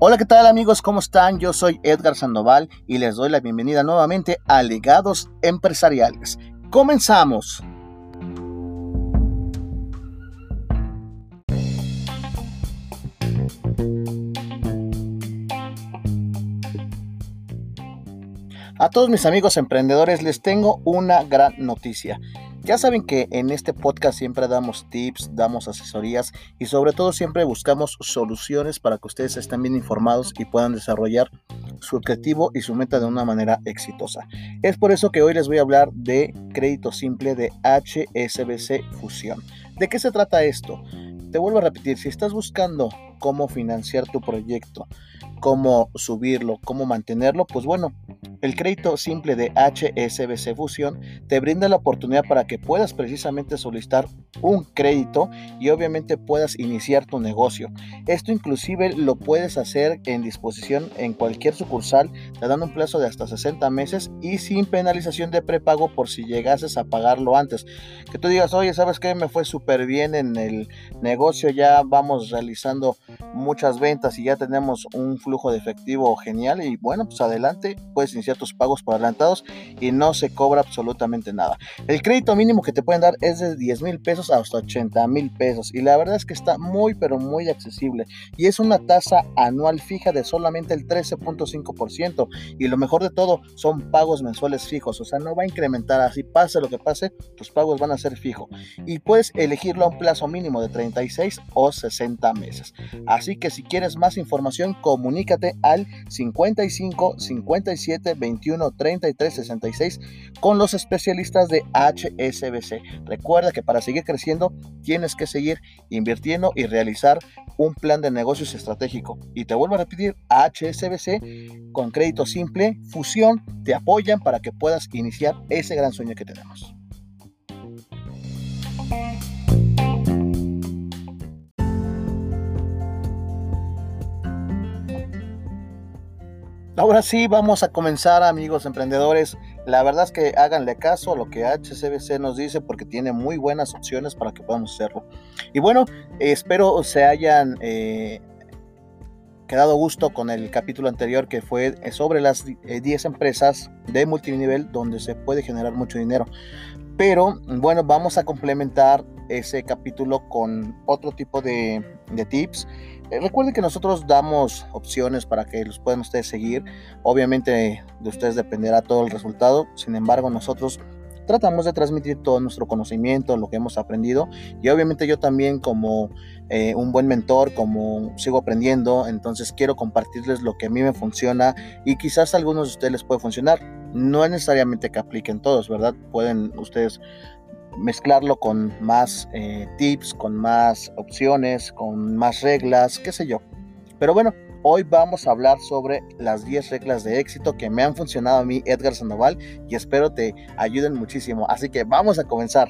Hola, ¿qué tal amigos? ¿Cómo están? Yo soy Edgar Sandoval y les doy la bienvenida nuevamente a Legados Empresariales. Comenzamos. A todos mis amigos emprendedores les tengo una gran noticia. Ya saben que en este podcast siempre damos tips, damos asesorías y sobre todo siempre buscamos soluciones para que ustedes estén bien informados y puedan desarrollar su objetivo y su meta de una manera exitosa. Es por eso que hoy les voy a hablar de crédito simple de HSBC Fusión. ¿De qué se trata esto? Te vuelvo a repetir, si estás buscando cómo financiar tu proyecto, cómo subirlo, cómo mantenerlo, pues bueno, el crédito simple de HSBC Fusion te brinda la oportunidad para que puedas precisamente solicitar un crédito y obviamente puedas iniciar tu negocio. Esto inclusive lo puedes hacer en disposición en cualquier sucursal, te dan un plazo de hasta 60 meses y sin penalización de prepago por si llegases a pagarlo antes. Que tú digas, oye, ¿sabes qué? Me fue súper bien en el negocio, ya vamos realizando muchas ventas y ya tenemos un flujo de efectivo genial y bueno, pues adelante, puedes iniciar tus pagos por adelantados y no se cobra absolutamente nada. El crédito mínimo que te pueden dar es de 10 mil pesos hasta 80 mil pesos y la verdad es que está muy pero muy accesible y es una tasa anual fija de solamente el 13.5% y lo mejor de todo son pagos mensuales fijos, o sea, no va a incrementar así pase lo que pase, tus pagos van a ser fijos y puedes elegirlo a un plazo mínimo de 36 o 60 meses. Así que si quieres más información, comunícate al 55 57 21 33 66 con los especialistas de HSBC. Recuerda que para seguir creciendo tienes que seguir invirtiendo y realizar un plan de negocios estratégico. Y te vuelvo a repetir, HSBC con crédito simple, fusión, te apoyan para que puedas iniciar ese gran sueño que tenemos. Ahora sí, vamos a comenzar amigos emprendedores. La verdad es que háganle caso a lo que HCBC nos dice porque tiene muy buenas opciones para que podamos hacerlo. Y bueno, espero se hayan eh, quedado gusto con el capítulo anterior que fue sobre las 10 eh, empresas de multinivel donde se puede generar mucho dinero. Pero bueno, vamos a complementar ese capítulo con otro tipo de, tips. Eh, recuerden que nosotros damos opciones para que los puedan ustedes seguir. Obviamente de ustedes dependerá todo el resultado. Sin embargo, nosotros tratamos de transmitir todo nuestro conocimiento, lo que hemos aprendido. Y obviamente yo también como eh, un buen mentor, como sigo aprendiendo, entonces quiero compartirles lo que a mí me funciona y quizás a algunos de ustedes les puede funcionar. No es necesariamente que apliquen todos, ¿verdad? Pueden ustedes mezclarlo con más eh, tips, con más opciones, con más reglas, qué sé yo. Pero bueno, hoy vamos a hablar sobre las 10 reglas de éxito que me han funcionado a mí, Edgar Sandoval, y espero te ayuden muchísimo. Así que vamos a comenzar.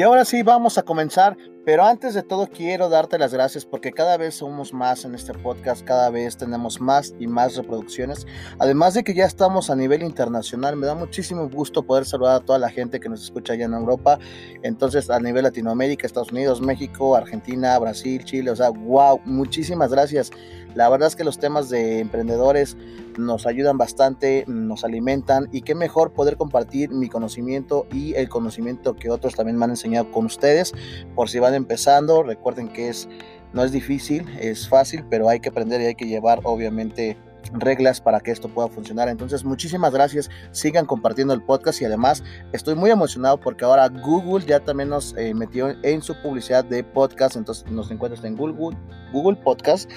Y ahora sí, vamos a comenzar. Pero antes de todo quiero darte las gracias porque cada vez somos más en este podcast, cada vez tenemos más y más reproducciones. Además de que ya estamos a nivel internacional, me da muchísimo gusto poder saludar a toda la gente que nos escucha allá en Europa. Entonces a nivel Latinoamérica, Estados Unidos, México, Argentina, Brasil, Chile, o sea, wow, muchísimas gracias. La verdad es que los temas de emprendedores nos ayudan bastante, nos alimentan y qué mejor poder compartir mi conocimiento y el conocimiento que otros también me han enseñado con ustedes. Por si van empezando, recuerden que es no es difícil, es fácil, pero hay que aprender y hay que llevar obviamente reglas para que esto pueda funcionar. Entonces, muchísimas gracias. Sigan compartiendo el podcast y además estoy muy emocionado porque ahora Google ya también nos eh, metió en su publicidad de podcast. Entonces, nos encuentras en Google, Google Podcast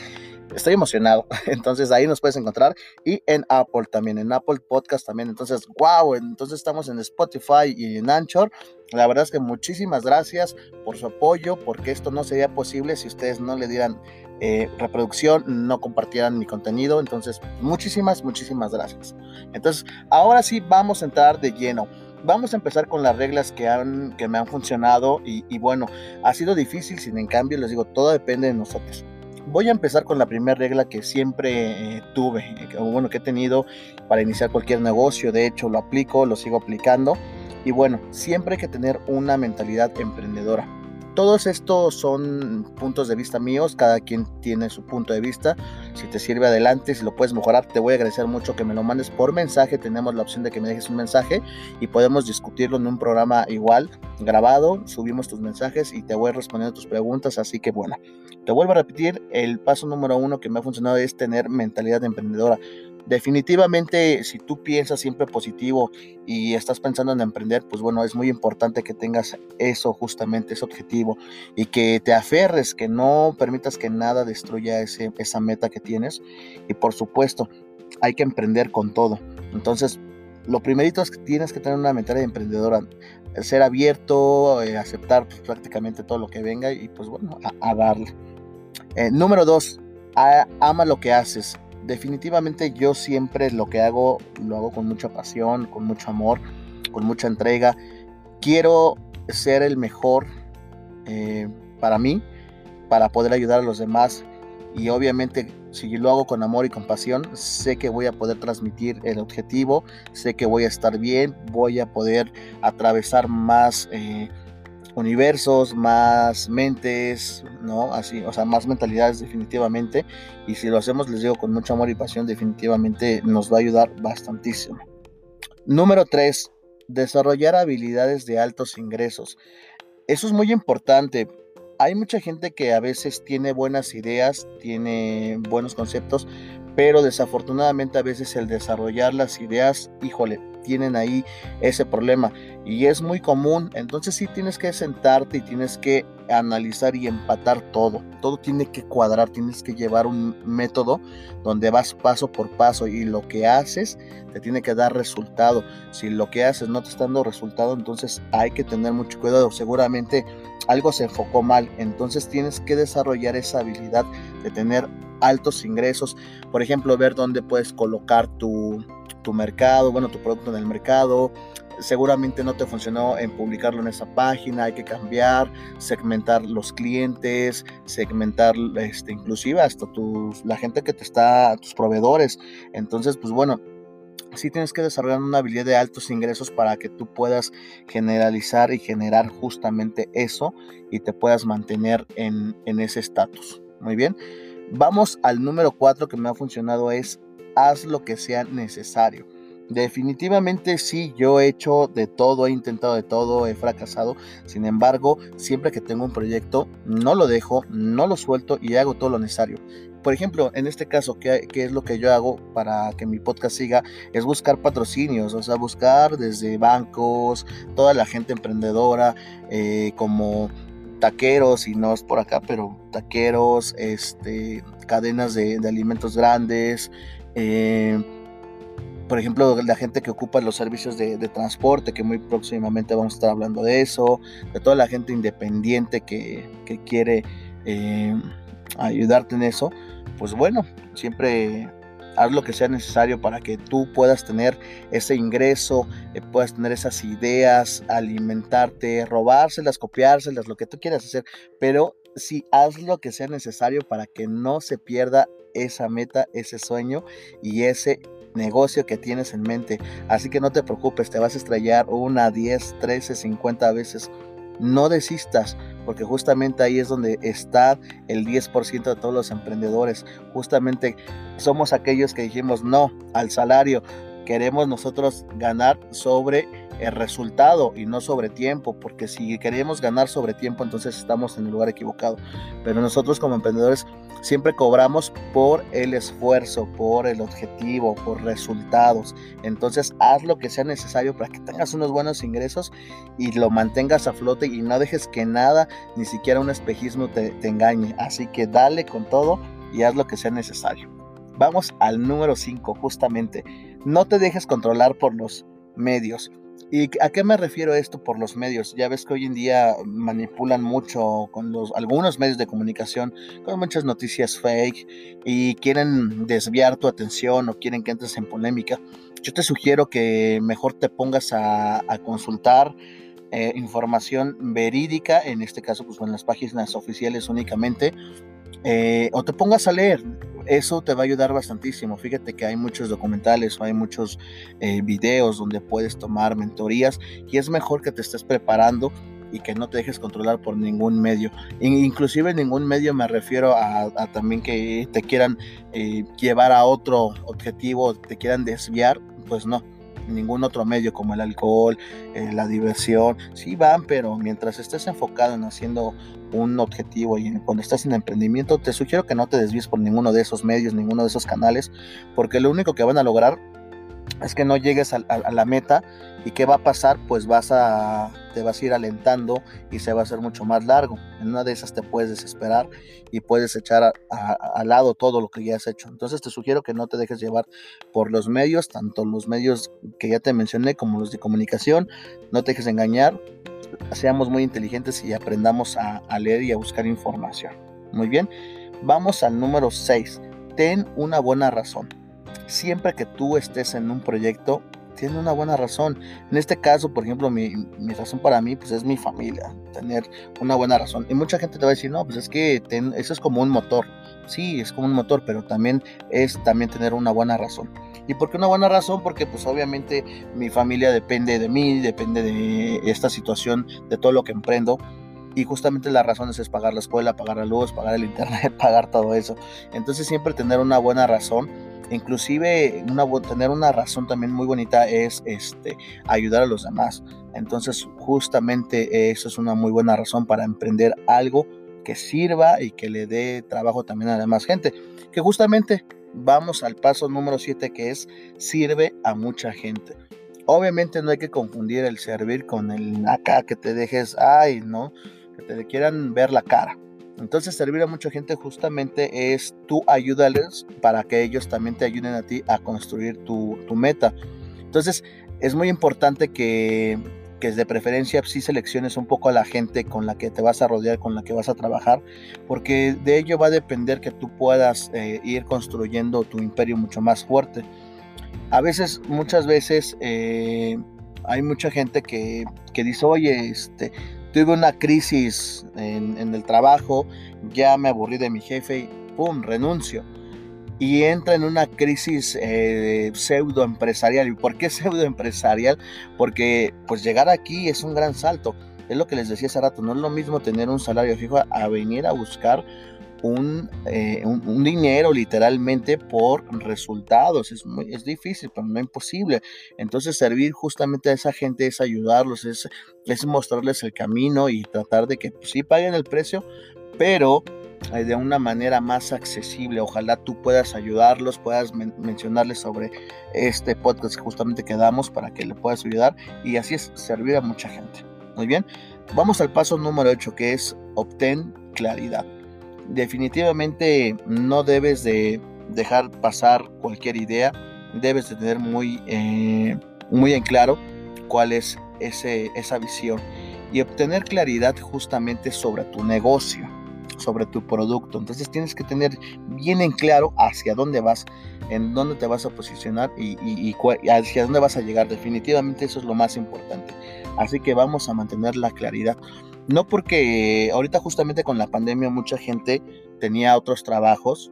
estoy emocionado. Entonces ahí nos puedes encontrar y en Apple también, en Apple Podcast también. Entonces, wow, entonces estamos en Spotify y en Anchor. La verdad es que muchísimas gracias por su apoyo, porque esto no sería posible si ustedes no le dieran eh, reproducción, no compartieran mi contenido. Entonces, muchísimas, muchísimas gracias. Entonces, ahora sí vamos a entrar de lleno vamos a empezar con las reglas que, han, que me han funcionado y, bueno, ha sido difícil, sin en cambio les digo, todo depende de nosotros. Voy a empezar con la primera regla que siempre eh, tuve, eh, bueno, que he tenido para iniciar cualquier negocio. De hecho, lo aplico, lo sigo aplicando. Y bueno, siempre hay que tener una mentalidad emprendedora. Todos estos son puntos de vista míos, cada quien tiene su punto de vista. Si te sirve adelante, si lo puedes mejorar, te voy a agradecer mucho que me lo mandes por mensaje. Tenemos la opción de que me dejes un mensaje y podemos discutirlo en un programa igual, grabado. Subimos tus mensajes y te voy respondiendo tus preguntas. Así que bueno, te vuelvo a repetir, el paso número uno que me ha funcionado es tener mentalidad emprendedora. Definitivamente, si tú piensas siempre positivo y estás pensando en emprender, pues bueno, es muy importante que tengas eso justamente, ese objetivo y que te aferres, que no permitas que nada destruya ese, esa meta que tienes. Y por supuesto, hay que emprender con todo. Entonces, lo primerito es que tienes que tener una mentalidad emprendedora, ser abierto, eh, aceptar pues, prácticamente todo lo que venga y pues bueno, a, darle. Eh, número dos, ama lo que haces definitivamente yo siempre lo que hago lo hago con mucha pasión, con mucho amor, con mucha entrega. Quiero ser el mejor eh, para mí, para poder ayudar a los demás. Y obviamente si lo hago con amor y con pasión, sé que voy a poder transmitir el objetivo, sé que voy a estar bien, voy a poder atravesar más... Eh, universos, más mentes, ¿no? Así, o sea, más mentalidades definitivamente. Y si lo hacemos, les digo, con mucho amor y pasión, definitivamente nos va a ayudar bastantísimo. Número 3. Desarrollar habilidades de altos ingresos. Eso es muy importante. Hay mucha gente que a veces tiene buenas ideas, tiene buenos conceptos, pero desafortunadamente a veces el desarrollar las ideas, híjole, tienen ahí ese problema y es muy común. Entonces sí tienes que sentarte y tienes que analizar y empatar todo. Todo tiene que cuadrar, tienes que llevar un método donde vas paso por paso y lo que haces te tiene que dar resultado. Si lo que haces no te está dando resultado, entonces hay que tener mucho cuidado. Seguramente algo se enfocó mal. Entonces tienes que desarrollar esa habilidad de tener altos ingresos. Por ejemplo, ver dónde puedes colocar tu, tu mercado, bueno, tu producto en el mercado. Seguramente no te funcionó en publicarlo en esa página, hay que cambiar, segmentar los clientes, segmentar este, inclusive hasta tus, la gente que te está, tus proveedores. Entonces, pues bueno, sí tienes que desarrollar una habilidad de altos ingresos para que tú puedas generalizar y generar justamente eso y te puedas mantener en, en ese estatus. Muy bien. Vamos al número 4 que me ha funcionado es haz lo que sea necesario. Definitivamente sí, yo he hecho de todo, he intentado de todo, he fracasado. Sin embargo, siempre que tengo un proyecto, no lo dejo, no lo suelto y hago todo lo necesario. Por ejemplo, en este caso, ¿qué, es lo que yo hago para que mi podcast siga? Es buscar patrocinios, o sea, buscar desde bancos, toda la gente emprendedora, eh, como taqueros, y no es por acá, pero taqueros, este, cadenas de, de alimentos grandes, eh, por ejemplo, la gente que ocupa los servicios de, transporte, que muy próximamente vamos a estar hablando de eso, de toda la gente independiente que, quiere eh, ayudarte en eso, pues bueno, siempre haz lo que sea necesario para que tú puedas tener ese ingreso, eh, puedas tener esas ideas, alimentarte, robárselas, copiárselas, lo que tú quieras hacer, pero sí haz lo que sea necesario para que no se pierda esa meta, ese sueño y ese negocio que tienes en mente. Así que no te preocupes, te vas a estrellar una, 10, 13, 50 veces. No desistas, porque justamente ahí es donde está el 10% de todos los emprendedores. Justamente somos aquellos que dijimos no al salario. Queremos nosotros ganar sobre el resultado y no sobre tiempo, porque si queremos ganar sobre tiempo, entonces estamos en el lugar equivocado. Pero nosotros como emprendedores siempre cobramos por el esfuerzo, por el objetivo, por resultados. Entonces haz lo que sea necesario para que tengas unos buenos ingresos y lo mantengas a flote y no dejes que nada, ni siquiera un espejismo te, te engañe. Así que dale con todo y haz lo que sea necesario. Vamos al número 5, justamente. No te dejes controlar por los medios. ¿Y a qué me refiero esto por los medios? Ya ves que hoy en día manipulan mucho con los, algunos medios de comunicación, con muchas noticias fake y quieren desviar tu atención o quieren que entres en polémica. Yo te sugiero que mejor te pongas a, consultar eh, información verídica, en este caso pues en las páginas oficiales únicamente, eh, o te pongas a leer. Eso te va a ayudar bastantísimo. Fíjate que hay muchos documentales hay muchos eh, videos donde puedes tomar mentorías y es mejor que te estés preparando y que no te dejes controlar por ningún medio. Inclusive ningún medio me refiero a, también que te quieran eh, llevar a otro objetivo, te quieran desviar, pues no ningún otro medio como el alcohol, eh, la diversión, sí van, pero mientras estés enfocado en haciendo un objetivo y cuando estás en emprendimiento, te sugiero que no te desvíes por ninguno de esos medios, ninguno de esos canales, porque lo único que van a lograr es que no llegues a, la meta y qué va a pasar, pues vas a te vas a ir alentando y se va a hacer mucho más largo. En una de esas te puedes desesperar y puedes echar al lado todo lo que ya has hecho. Entonces te sugiero que no te dejes llevar por los medios, tanto los medios que ya te mencioné como los de comunicación. No te dejes engañar, seamos muy inteligentes y aprendamos a, a leer y a buscar información. Muy bien, vamos al número 6. Ten una buena razón siempre que tú estés en un proyecto, tiene una buena razón. En este caso, por ejemplo, mi, razón para mí, pues es mi familia, tener una buena razón. Y mucha gente te va a decir, no, pues es que eso es como un motor. Sí, es como un motor, pero también es también tener una buena razón. ¿Y por qué una buena razón? Porque pues obviamente mi familia depende de mí, depende de esta situación, de todo lo que emprendo. Y justamente las razones es pagar la escuela, pagar la luz, pagar el internet, pagar todo eso. Entonces siempre tener una buena razón Inclusive una, tener una razón también muy bonita es este, ayudar a los demás. Entonces justamente eso es una muy buena razón para emprender algo que sirva y que le dé trabajo también a la demás gente. Que justamente vamos al paso número 7 que es sirve a mucha gente. Obviamente no hay que confundir el servir con el acá que te dejes, ay, no, que te quieran ver la cara. Entonces servir a mucha gente justamente es tú ayúdales para que ellos también te ayuden a ti a construir tu, meta. Entonces es muy importante que, que de preferencia sí selecciones un poco a la gente con la que te vas a rodear, con la que vas a trabajar, porque de ello va a depender que tú puedas eh, ir construyendo tu imperio mucho más fuerte. A veces, muchas veces, eh, hay mucha gente que, que dice, oye, este, tuve una crisis en, el trabajo, ya me aburrí de mi jefe y ¡pum! renuncio. Y entra en una crisis eh, pseudo empresarial. ¿Y por qué pseudo empresarial? Porque pues llegar aquí es un gran salto. Es lo que les decía hace rato, no es lo mismo tener un salario fijo a venir a buscar eh, un, dinero literalmente por resultados. Es, muy, es difícil, pero no imposible. Entonces servir justamente a esa gente es ayudarlos, es, es mostrarles el camino y tratar de que pues, sí paguen el precio, pero eh, de una manera más accesible. Ojalá tú puedas ayudarlos, puedas mencionarles sobre este podcast justamente que damos para que le puedas ayudar y así es servir a mucha gente. Muy bien, vamos al paso número 8 que es obtén claridad definitivamente no debes de dejar pasar cualquier idea, debes de tener muy, eh, muy en claro cuál es ese, esa visión y obtener claridad justamente sobre tu negocio, sobre tu producto. Entonces tienes que tener bien en claro hacia dónde vas, en dónde te vas a posicionar y, y hacia dónde vas a llegar. Definitivamente eso es lo más importante. Así que vamos a mantener la claridad. No porque ahorita justamente con la pandemia mucha gente tenía otros trabajos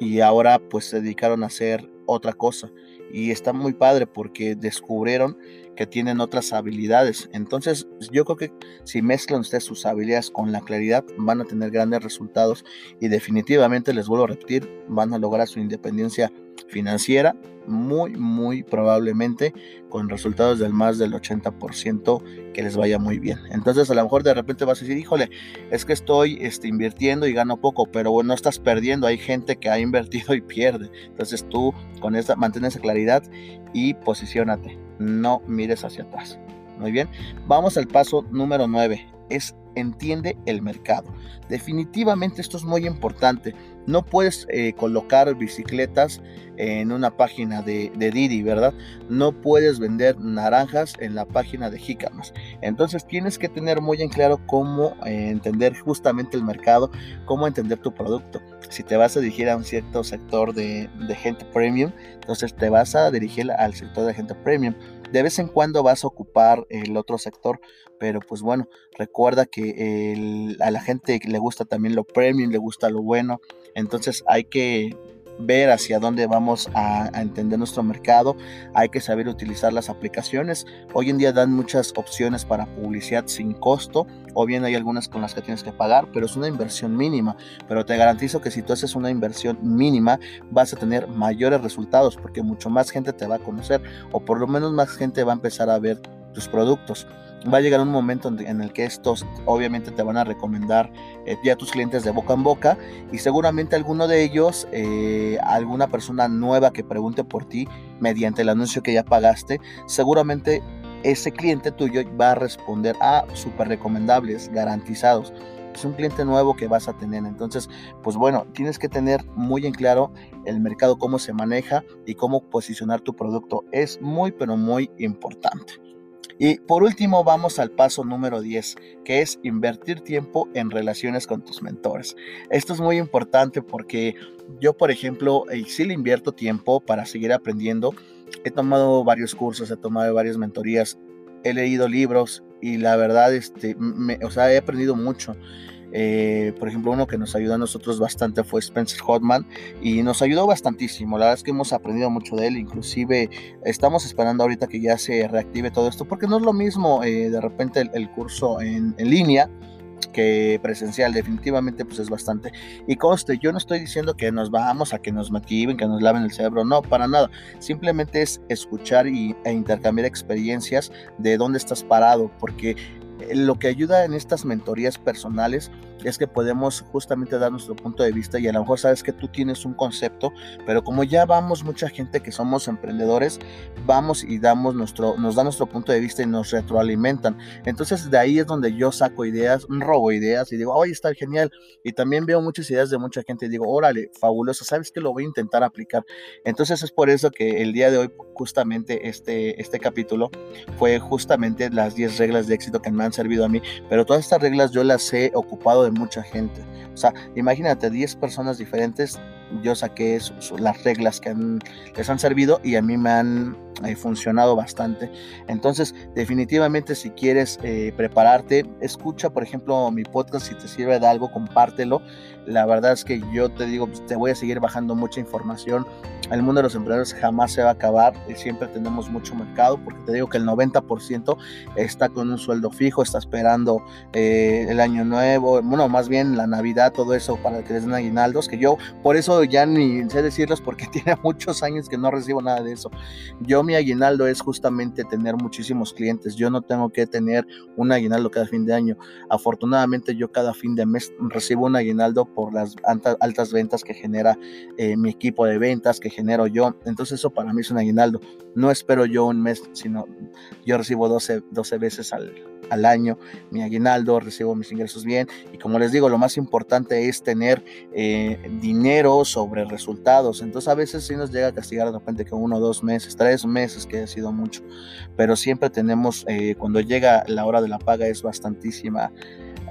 y ahora pues se dedicaron a hacer otra cosa. Y está muy padre porque descubrieron que tienen otras habilidades. Entonces yo creo que si mezclan ustedes sus habilidades con la claridad van a tener grandes resultados y definitivamente les vuelvo a repetir, van a lograr su independencia financiera muy, muy probablemente con resultados del más del 80% que les vaya muy bien. Entonces a lo mejor de repente vas a decir, híjole, es que estoy este, invirtiendo y gano poco, pero bueno, no estás perdiendo, hay gente que ha invertido y pierde. Entonces tú con esta, mantén esa claridad y posicionate, no mires hacia atrás. Muy bien, vamos al paso número 9, es entiende el mercado. Definitivamente esto es muy importante. No puedes eh, colocar bicicletas en una página de, Didi, ¿verdad? No puedes vender naranjas en la página de Jicamas. Entonces tienes que tener muy en claro cómo eh, entender justamente el mercado, cómo entender tu producto. Si te vas a dirigir a un cierto sector de, de gente premium, entonces te vas a dirigir al sector de gente premium. De vez en cuando vas a ocupar el otro sector, pero pues bueno, recuerda que a la gente le gusta también lo premium, le gusta lo bueno, entonces hay que ver hacia dónde vamos a, entender nuestro mercado, hay que saber utilizar las aplicaciones. Hoy en día dan muchas opciones para publicidad sin costo, o bien hay algunas con las que tienes que pagar, pero es una inversión mínima. Pero te garantizo que si tú haces una inversión mínima, vas a tener mayores resultados, porque mucho más gente te va a conocer, o por lo menos más gente va a empezar a ver tus productos va a llegar un momento en el que estos obviamente te van a recomendar eh, ya tus clientes de boca en boca y seguramente alguno de ellos, eh, alguna persona nueva que pregunte por ti mediante el anuncio que ya pagaste, seguramente ese cliente tuyo va a responder a súper recomendables, garantizados. Es un cliente nuevo que vas a tener. Entonces, pues bueno, tienes que tener muy en claro el mercado, cómo se maneja y cómo posicionar tu producto. Es muy, pero muy importante. Y por último vamos al paso número 10, que es invertir tiempo en relaciones con tus mentores. Esto es muy importante porque yo, por ejemplo, eh, sí le invierto tiempo para seguir aprendiendo. He tomado varios cursos, he tomado varias mentorías, he leído libros y la verdad, este, o sea, he aprendido mucho. Eh, por ejemplo, uno que nos ayudó a nosotros bastante fue Spencer Hotman y nos ayudó bastantísimo. La verdad es que hemos aprendido mucho de él. Inclusive estamos esperando ahorita que ya se reactive todo esto porque no es lo mismo eh, de repente el, curso en, línea que presencial definitivamente pues es bastante y conste yo no estoy diciendo que nos vamos a que nos motiven que nos laven el cerebro no para nada simplemente es escuchar y, e intercambiar experiencias de dónde estás parado porque lo que ayuda en estas mentorías personales es que podemos justamente dar nuestro punto de vista y a lo mejor sabes que tú tienes un concepto, pero como ya vamos mucha gente que somos emprendedores, vamos y damos nuestro, nos da nuestro punto de vista y nos retroalimentan. Entonces de ahí es donde yo saco ideas, robo ideas y digo, oye, está genial. Y también veo muchas ideas de mucha gente y digo, órale, fabuloso, sabes que lo voy a intentar aplicar. Entonces es por eso que el día de hoy justamente este, este capítulo fue justamente las 10 reglas de éxito que me han servido a mí, pero todas estas reglas yo las he ocupado de mucha gente. O sea, imagínate 10 personas diferentes, yo saqué las reglas que les han servido y a mí me han eh, funcionado bastante. Entonces, definitivamente si quieres eh, prepararte, escucha, por ejemplo, mi podcast, si te sirve de algo, compártelo. La verdad es que yo te digo, pues, te voy a seguir bajando mucha información. El mundo de los emprendedores jamás se va a acabar. Siempre tenemos mucho mercado, porque te digo que el 90% está con un sueldo fijo, está esperando eh, el año nuevo, bueno, más bien la Navidad, todo eso para que les den aguinaldos, que yo por eso ya ni sé decirlos porque tiene muchos años que no recibo nada de eso. Yo mi aguinaldo es justamente tener muchísimos clientes. Yo no tengo que tener un aguinaldo cada fin de año. Afortunadamente yo cada fin de mes recibo un aguinaldo por las altas ventas que genera eh, mi equipo de ventas, que genero yo. Entonces eso para mí es un aguinaldo. No espero yo un mes, sino yo recibo 12, 12 veces al, al año mi aguinaldo, recibo mis ingresos bien y como les digo, lo más importante es tener eh, dinero sobre resultados. Entonces a veces sí nos llega a castigar de repente que uno, dos meses, tres meses, que ha sido mucho, pero siempre tenemos, eh, cuando llega la hora de la paga es bastantísima.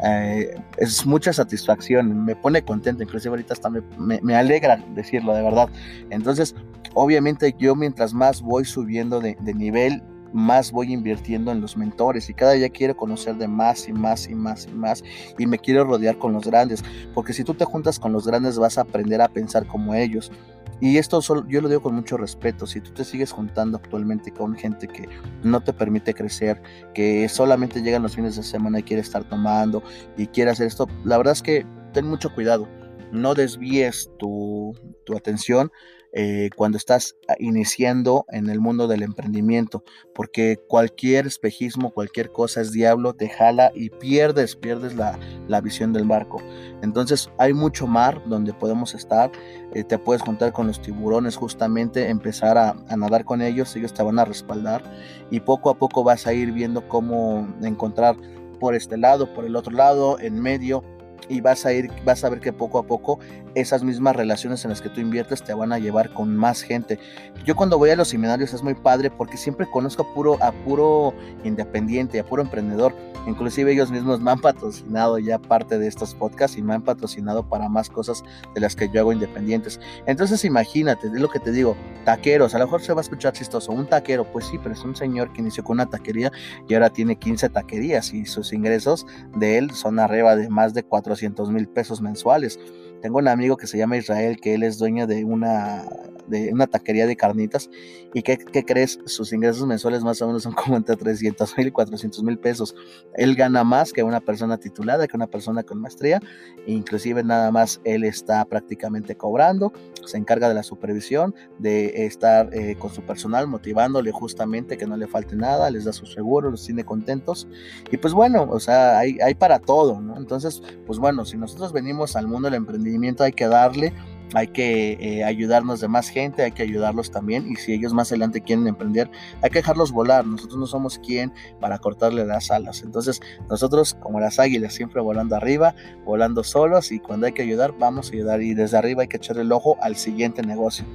Eh, es mucha satisfacción, me pone contento, inclusive ahorita hasta me, me, alegra decirlo de verdad. Entonces, obviamente yo mientras más voy subiendo de, de nivel, más voy invirtiendo en los mentores y cada día quiero conocer de más y más y más y más y me quiero rodear con los grandes, porque si tú te juntas con los grandes vas a aprender a pensar como ellos. Y esto solo, yo lo digo con mucho respeto, si tú te sigues juntando actualmente con gente que no te permite crecer, que solamente llegan los fines de semana y quiere estar tomando y quiere hacer esto, la verdad es que ten mucho cuidado, no desvíes tu, tu atención eh, cuando estás ah, iniciando en el mundo del emprendimiento, porque cualquier espejismo, cualquier cosa es diablo, te jala y pierdes, pierdes la, visión del barco. Entonces hay mucho mar donde podemos estar, eh, te puedes juntar con los tiburones justamente, empezar a nadar con ellos, ellos te van a respaldar y poco a poco vas a ir viendo cómo encontrar por este lado, por el otro lado, en medio, y vas a ir, vas a ver que poco a poco esas mismas relaciones en las que tú inviertes te van a llevar con más gente. Yo cuando voy a los seminarios es muy padre porque siempre conozco a puro, a puro independiente, a puro emprendedor. Inclusive ellos mismos me han patrocinado ya parte de estos podcasts y me han patrocinado para más cosas de las que yo hago independientes. Entonces imagínate, es lo que te digo, taqueros, a lo mejor se va a escuchar chistoso, un taquero, pues sí, pero es un señor que inició con una taquería y ahora tiene 15 taquerías y sus ingresos de él son arriba de más de 400 mil pesos mensuales. Tengo un amigo que se llama Israel, que él es dueño de una, de una taquería de carnitas. ¿Y qué, crees? Sus ingresos mensuales más o menos son como entre 300 mil y 400 mil pesos. Él gana más que una persona titulada, que una persona con maestría. Inclusive nada más él está prácticamente cobrando. Se encarga de la supervisión, de estar eh, con su personal, motivándole justamente que no le falte nada, les da su seguro, los tiene contentos. Y pues bueno, o sea, hay, hay para todo, ¿no? Entonces, pues bueno, si nosotros venimos al mundo del emprendimiento, hay que darle, hay que eh, ayudarnos de más gente, hay que ayudarlos también y si ellos más adelante quieren emprender, hay que dejarlos volar. Nosotros no somos quien para cortarle las alas. Entonces nosotros como las águilas siempre volando arriba, volando solos y cuando hay que ayudar vamos a ayudar y desde arriba hay que echarle el ojo al siguiente negocio.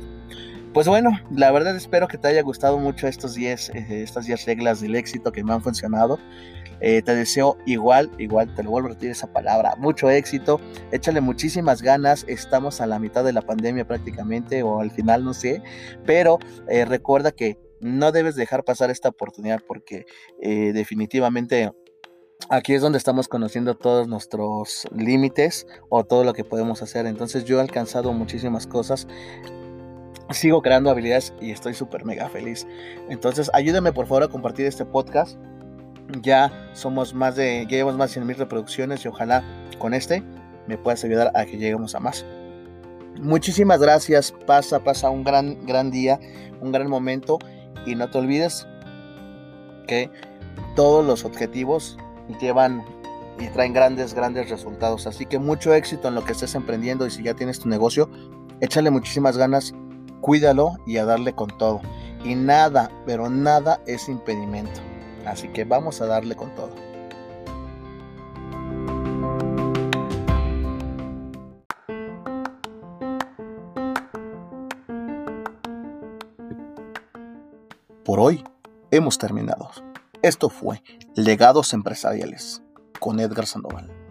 Pues bueno, la verdad espero que te haya gustado mucho estos 10, eh, estas 10 reglas del éxito que me han funcionado. Eh, te deseo igual, igual, te lo vuelvo a repetir esa palabra, mucho éxito, échale muchísimas ganas, estamos a la mitad de la pandemia prácticamente o al final no sé, pero eh, recuerda que no debes dejar pasar esta oportunidad porque definitivamente aquí es donde estamos conociendo todos nuestros límites o todo lo que podemos hacer. Entonces yo he alcanzado muchísimas cosas. Sigo creando habilidades y estoy súper mega feliz. Entonces ayúdame por favor a compartir este podcast ya somos más de, ya llevamos más de 100 mil reproducciones y ojalá con este me puedas ayudar a que lleguemos a más. Muchísimas gracias, pasa, pasa un gran, gran día, un gran momento y no te olvides que todos los objetivos llevan y traen grandes, grandes resultados. Así que mucho éxito en lo que estés emprendiendo y si ya tienes tu negocio, échale muchísimas ganas, cuídalo y a darle con todo. Y nada, pero nada es impedimento. Así que vamos a darle con todo. Por hoy hemos terminado. Esto fue Legados Empresariales con Edgar Sandoval.